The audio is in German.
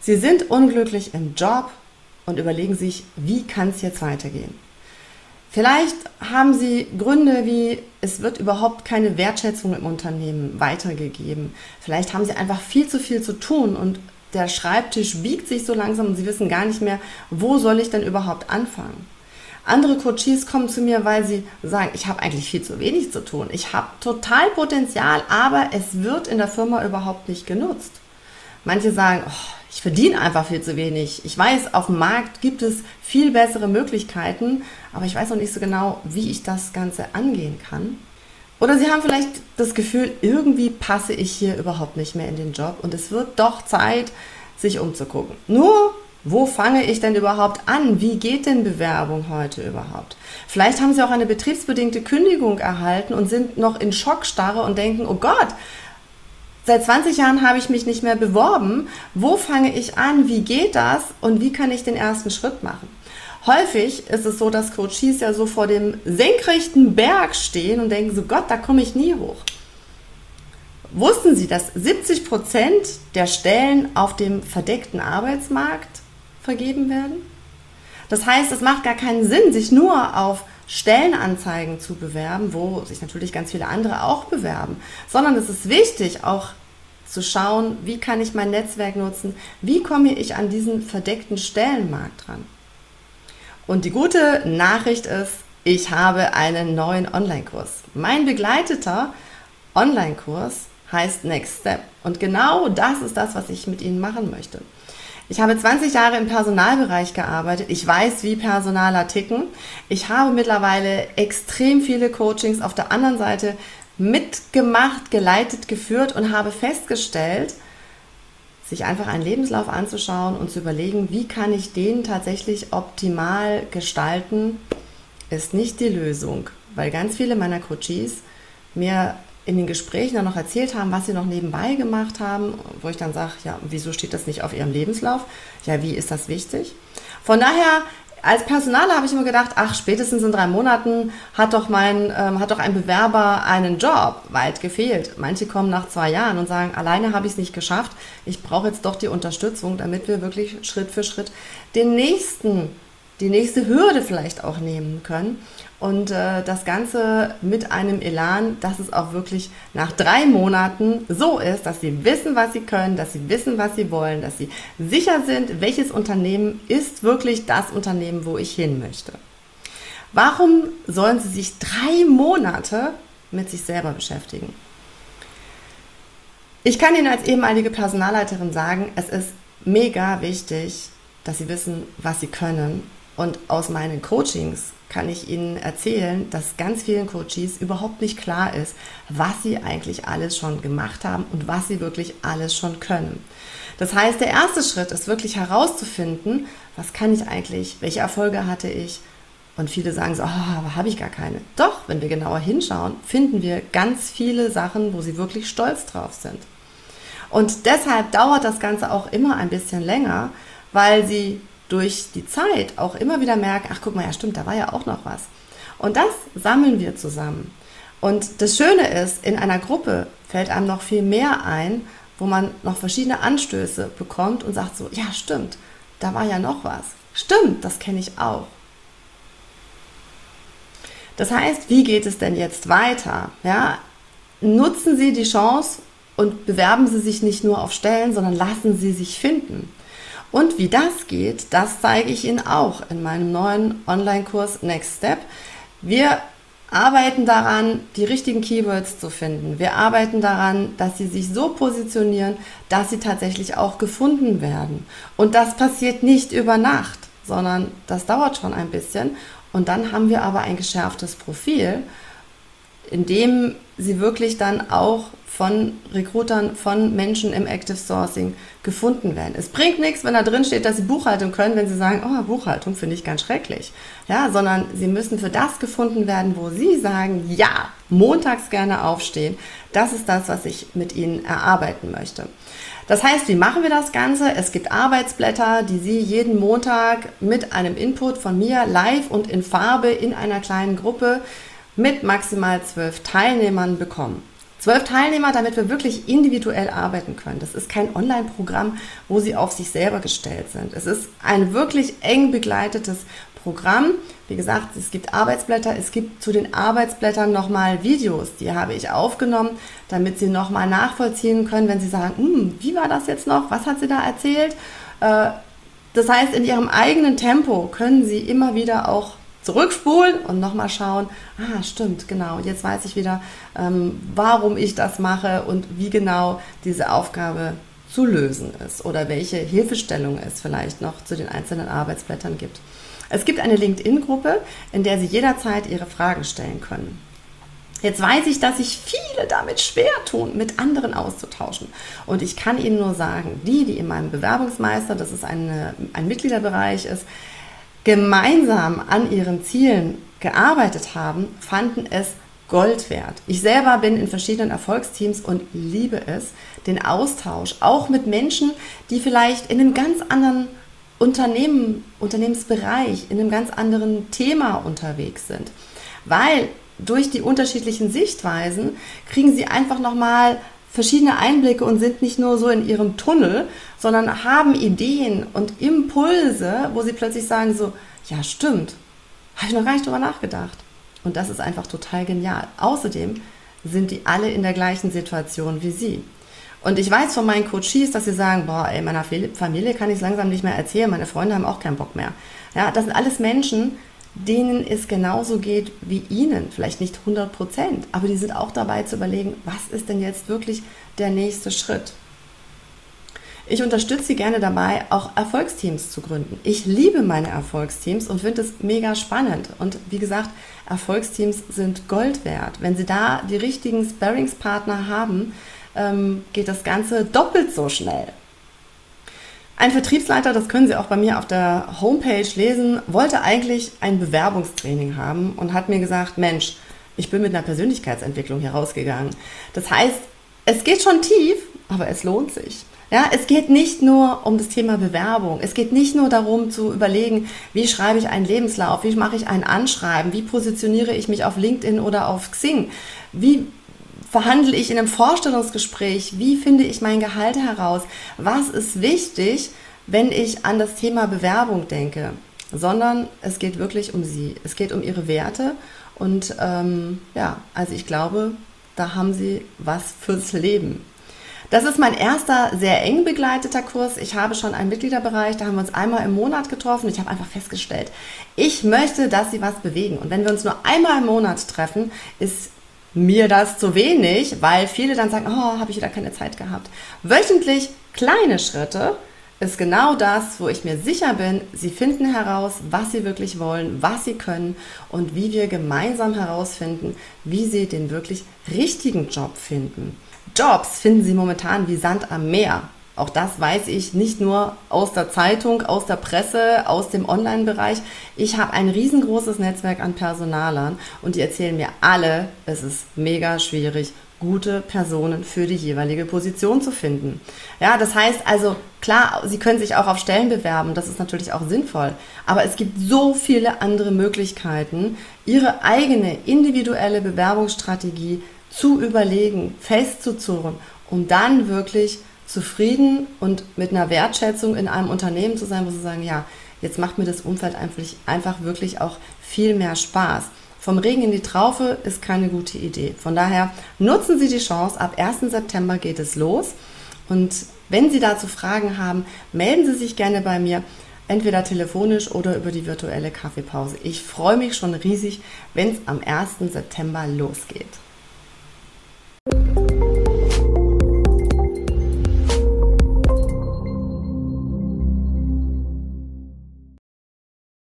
Sie sind unglücklich im Job und überlegen sich, wie kann es jetzt weitergehen. Vielleicht haben Sie Gründe wie, es wird überhaupt keine Wertschätzung im Unternehmen weitergegeben. Vielleicht haben Sie einfach viel zu viel zu tun und der Schreibtisch biegt sich so langsam und Sie wissen gar nicht mehr, wo soll ich denn überhaupt anfangen. Andere Coaches kommen zu mir, weil sie sagen, ich habe eigentlich viel zu wenig zu tun. Ich habe total Potenzial, aber es wird in der Firma überhaupt nicht genutzt. Manche sagen, oh, ich verdiene einfach viel zu wenig. Ich weiß, auf dem Markt gibt es viel bessere Möglichkeiten, aber ich weiß noch nicht so genau, wie ich das Ganze angehen kann. Oder Sie haben vielleicht das Gefühl, irgendwie passe ich hier überhaupt nicht mehr in den Job und es wird doch Zeit, sich umzugucken. Nur, wo fange ich denn überhaupt an? Wie geht denn Bewerbung heute überhaupt? Vielleicht haben Sie auch eine betriebsbedingte Kündigung erhalten und sind noch in Schockstarre und denken, oh Gott, Seit 20 Jahren habe ich mich nicht mehr beworben. Wo fange ich an? Wie geht das? Und wie kann ich den ersten Schritt machen? Häufig ist es so, dass Coaches ja so vor dem senkrechten Berg stehen und denken so, Gott, da komme ich nie hoch. Wussten Sie, dass 70 Prozent der Stellen auf dem verdeckten Arbeitsmarkt vergeben werden? Das heißt, es macht gar keinen Sinn, sich nur auf Stellenanzeigen zu bewerben, wo sich natürlich ganz viele andere auch bewerben, sondern es ist wichtig, auch zu schauen, wie kann ich mein Netzwerk nutzen, wie komme ich an diesen verdeckten Stellenmarkt dran. Und die gute Nachricht ist, ich habe einen neuen Online-Kurs. Mein begleiteter Online-Kurs heißt Next Step. Und genau das ist das, was ich mit Ihnen machen möchte. Ich habe 20 Jahre im Personalbereich gearbeitet. Ich weiß, wie Personaler ticken. Ich habe mittlerweile extrem viele Coachings auf der anderen Seite mitgemacht, geleitet, geführt und habe festgestellt, sich einfach einen Lebenslauf anzuschauen und zu überlegen, wie kann ich den tatsächlich optimal gestalten, ist nicht die Lösung, weil ganz viele meiner Coaches mir in den Gesprächen dann noch erzählt haben, was sie noch nebenbei gemacht haben, wo ich dann sage, ja, wieso steht das nicht auf ihrem Lebenslauf? Ja, wie ist das wichtig? Von daher als Personaler habe ich immer gedacht, ach, spätestens in drei Monaten hat doch mein, ähm, hat doch ein Bewerber einen Job. Weit gefehlt. Manche kommen nach zwei Jahren und sagen, alleine habe ich es nicht geschafft. Ich brauche jetzt doch die Unterstützung, damit wir wirklich Schritt für Schritt den nächsten, die nächste Hürde vielleicht auch nehmen können. Und äh, das Ganze mit einem Elan, dass es auch wirklich nach drei Monaten so ist, dass sie wissen, was sie können, dass sie wissen, was sie wollen, dass sie sicher sind, welches Unternehmen ist wirklich das Unternehmen, wo ich hin möchte. Warum sollen sie sich drei Monate mit sich selber beschäftigen? Ich kann Ihnen als ehemalige Personalleiterin sagen, es ist mega wichtig, dass Sie wissen, was Sie können. Und aus meinen Coachings kann ich Ihnen erzählen, dass ganz vielen Coaches überhaupt nicht klar ist, was sie eigentlich alles schon gemacht haben und was sie wirklich alles schon können. Das heißt, der erste Schritt ist wirklich herauszufinden, was kann ich eigentlich, welche Erfolge hatte ich. Und viele sagen so, oh, aber habe ich gar keine. Doch, wenn wir genauer hinschauen, finden wir ganz viele Sachen, wo sie wirklich stolz drauf sind. Und deshalb dauert das Ganze auch immer ein bisschen länger, weil sie durch die Zeit auch immer wieder merken, ach guck mal, ja stimmt, da war ja auch noch was. Und das sammeln wir zusammen. Und das Schöne ist, in einer Gruppe fällt einem noch viel mehr ein, wo man noch verschiedene Anstöße bekommt und sagt so, ja stimmt, da war ja noch was. Stimmt, das kenne ich auch. Das heißt, wie geht es denn jetzt weiter? Ja, nutzen Sie die Chance und bewerben Sie sich nicht nur auf Stellen, sondern lassen Sie sich finden. Und wie das geht, das zeige ich Ihnen auch in meinem neuen Online-Kurs Next Step. Wir arbeiten daran, die richtigen Keywords zu finden. Wir arbeiten daran, dass sie sich so positionieren, dass sie tatsächlich auch gefunden werden. Und das passiert nicht über Nacht, sondern das dauert schon ein bisschen. Und dann haben wir aber ein geschärftes Profil, in dem sie wirklich dann auch von Recruitern, von Menschen im Active Sourcing gefunden werden. Es bringt nichts, wenn da drin steht, dass sie Buchhaltung können, wenn sie sagen, oh, Buchhaltung finde ich ganz schrecklich. Ja, sondern sie müssen für das gefunden werden, wo sie sagen, ja, montags gerne aufstehen. Das ist das, was ich mit ihnen erarbeiten möchte. Das heißt, wie machen wir das Ganze? Es gibt Arbeitsblätter, die Sie jeden Montag mit einem Input von mir live und in Farbe in einer kleinen Gruppe mit maximal zwölf Teilnehmern bekommen. Zwölf Teilnehmer, damit wir wirklich individuell arbeiten können. Das ist kein Online-Programm, wo sie auf sich selber gestellt sind. Es ist ein wirklich eng begleitetes Programm. Wie gesagt, es gibt Arbeitsblätter, es gibt zu den Arbeitsblättern nochmal Videos, die habe ich aufgenommen, damit Sie nochmal nachvollziehen können, wenn Sie sagen, hm, wie war das jetzt noch, was hat sie da erzählt? Äh, das heißt, in Ihrem eigenen Tempo können Sie immer wieder auch zurückspulen und nochmal schauen, ah, stimmt, genau, jetzt weiß ich wieder, ähm, warum ich das mache und wie genau diese Aufgabe zu lösen ist oder welche Hilfestellung es vielleicht noch zu den einzelnen Arbeitsblättern gibt. Es gibt eine LinkedIn-Gruppe, in der Sie jederzeit Ihre Fragen stellen können. Jetzt weiß ich, dass sich viele damit schwer tun, mit anderen auszutauschen. Und ich kann Ihnen nur sagen, die, die in meinem Bewerbungsmeister, das ist eine, ein Mitgliederbereich ist, gemeinsam an ihren Zielen gearbeitet haben, fanden es Gold wert. Ich selber bin in verschiedenen Erfolgsteams und liebe es, den Austausch, auch mit Menschen, die vielleicht in einem ganz anderen Unternehmen, Unternehmensbereich, in einem ganz anderen Thema unterwegs sind. Weil durch die unterschiedlichen Sichtweisen kriegen sie einfach nochmal verschiedene Einblicke und sind nicht nur so in ihrem Tunnel, sondern haben Ideen und Impulse, wo sie plötzlich sagen so, ja stimmt, habe ich noch gar nicht drüber nachgedacht. Und das ist einfach total genial. Außerdem sind die alle in der gleichen Situation wie sie. Und ich weiß von meinen Coaches, dass sie sagen, boah, ey, meiner Familie kann ich es langsam nicht mehr erzählen, meine Freunde haben auch keinen Bock mehr. Ja, das sind alles Menschen, denen es genauso geht wie Ihnen. Vielleicht nicht 100 Prozent, aber die sind auch dabei zu überlegen, was ist denn jetzt wirklich der nächste Schritt. Ich unterstütze Sie gerne dabei, auch Erfolgsteams zu gründen. Ich liebe meine Erfolgsteams und finde es mega spannend. Und wie gesagt, Erfolgsteams sind Gold wert. Wenn Sie da die richtigen Sparringspartner haben, ähm, geht das Ganze doppelt so schnell. Ein Vertriebsleiter, das können Sie auch bei mir auf der Homepage lesen, wollte eigentlich ein Bewerbungstraining haben und hat mir gesagt, Mensch, ich bin mit einer Persönlichkeitsentwicklung hier rausgegangen. Das heißt, es geht schon tief, aber es lohnt sich. Ja, es geht nicht nur um das Thema Bewerbung. Es geht nicht nur darum zu überlegen, wie schreibe ich einen Lebenslauf, wie mache ich ein Anschreiben, wie positioniere ich mich auf LinkedIn oder auf Xing, wie verhandle ich in einem Vorstellungsgespräch? Wie finde ich mein Gehalt heraus? Was ist wichtig, wenn ich an das Thema Bewerbung denke? Sondern es geht wirklich um sie. Es geht um ihre Werte. Und ähm, ja, also ich glaube, da haben sie was fürs Leben. Das ist mein erster sehr eng begleiteter Kurs. Ich habe schon einen Mitgliederbereich, da haben wir uns einmal im Monat getroffen. Ich habe einfach festgestellt, ich möchte, dass sie was bewegen. Und wenn wir uns nur einmal im Monat treffen, ist mir das zu wenig, weil viele dann sagen, oh, habe ich wieder keine Zeit gehabt. Wöchentlich kleine Schritte ist genau das, wo ich mir sicher bin, sie finden heraus, was sie wirklich wollen, was sie können und wie wir gemeinsam herausfinden, wie sie den wirklich richtigen Job finden. Jobs finden sie momentan wie Sand am Meer. Auch das weiß ich nicht nur aus der Zeitung, aus der Presse, aus dem Online-Bereich. Ich habe ein riesengroßes Netzwerk an Personalern und die erzählen mir alle, es ist mega schwierig, gute Personen für die jeweilige Position zu finden. Ja, das heißt also, klar, Sie können sich auch auf Stellen bewerben, das ist natürlich auch sinnvoll, aber es gibt so viele andere Möglichkeiten, Ihre eigene individuelle Bewerbungsstrategie zu überlegen, festzuzurren, um dann wirklich zufrieden und mit einer Wertschätzung in einem Unternehmen zu sein, wo sie sagen, ja, jetzt macht mir das Umfeld einfach, einfach wirklich auch viel mehr Spaß. Vom Regen in die Traufe ist keine gute Idee. Von daher nutzen Sie die Chance. Ab 1. September geht es los. Und wenn Sie dazu Fragen haben, melden Sie sich gerne bei mir, entweder telefonisch oder über die virtuelle Kaffeepause. Ich freue mich schon riesig, wenn es am 1. September losgeht.